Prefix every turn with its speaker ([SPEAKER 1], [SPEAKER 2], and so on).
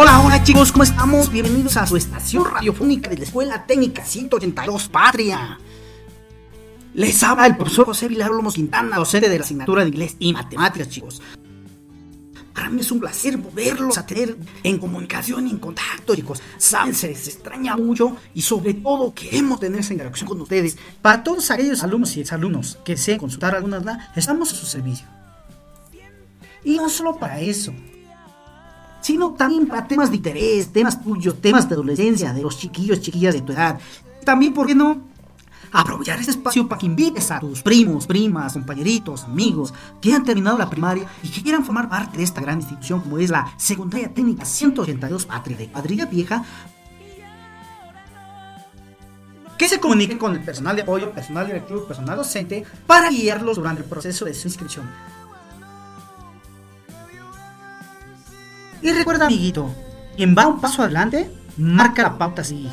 [SPEAKER 1] Hola, hola chicos, ¿cómo estamos? Bienvenidos a su estación radiofónica de la Escuela Técnica 182 Patria. Les habla el profesor José Vilar Lomos Quintana, docente de la asignatura de inglés y matemáticas, chicos. Para mí es un placer volverlos a tener en comunicación y en contacto, chicos. Saben, se les extraña mucho y sobre todo queremos tener esa interacción con ustedes. Para todos aquellos alumnos y exalumnos que deseen consultar alguna duda, estamos a su servicio. Y no solo para eso, sino también para temas de interés, temas tuyos, temas de adolescencia, de los chiquillos, chiquillas de tu edad. También, ¿por qué no? Aprovechar este espacio para que invites a tus primos, primas, compañeritos, amigos que han terminado la primaria y que quieran formar parte de esta gran institución como es la Secundaria Técnica 182 Patria de Cuadrilla Vieja. Que se comuniquen con el personal de apoyo, personal directivo, personal docente para guiarlos durante el proceso de su inscripción. Y recuerda, amiguito, quien va un paso adelante, marca la pauta a seguir.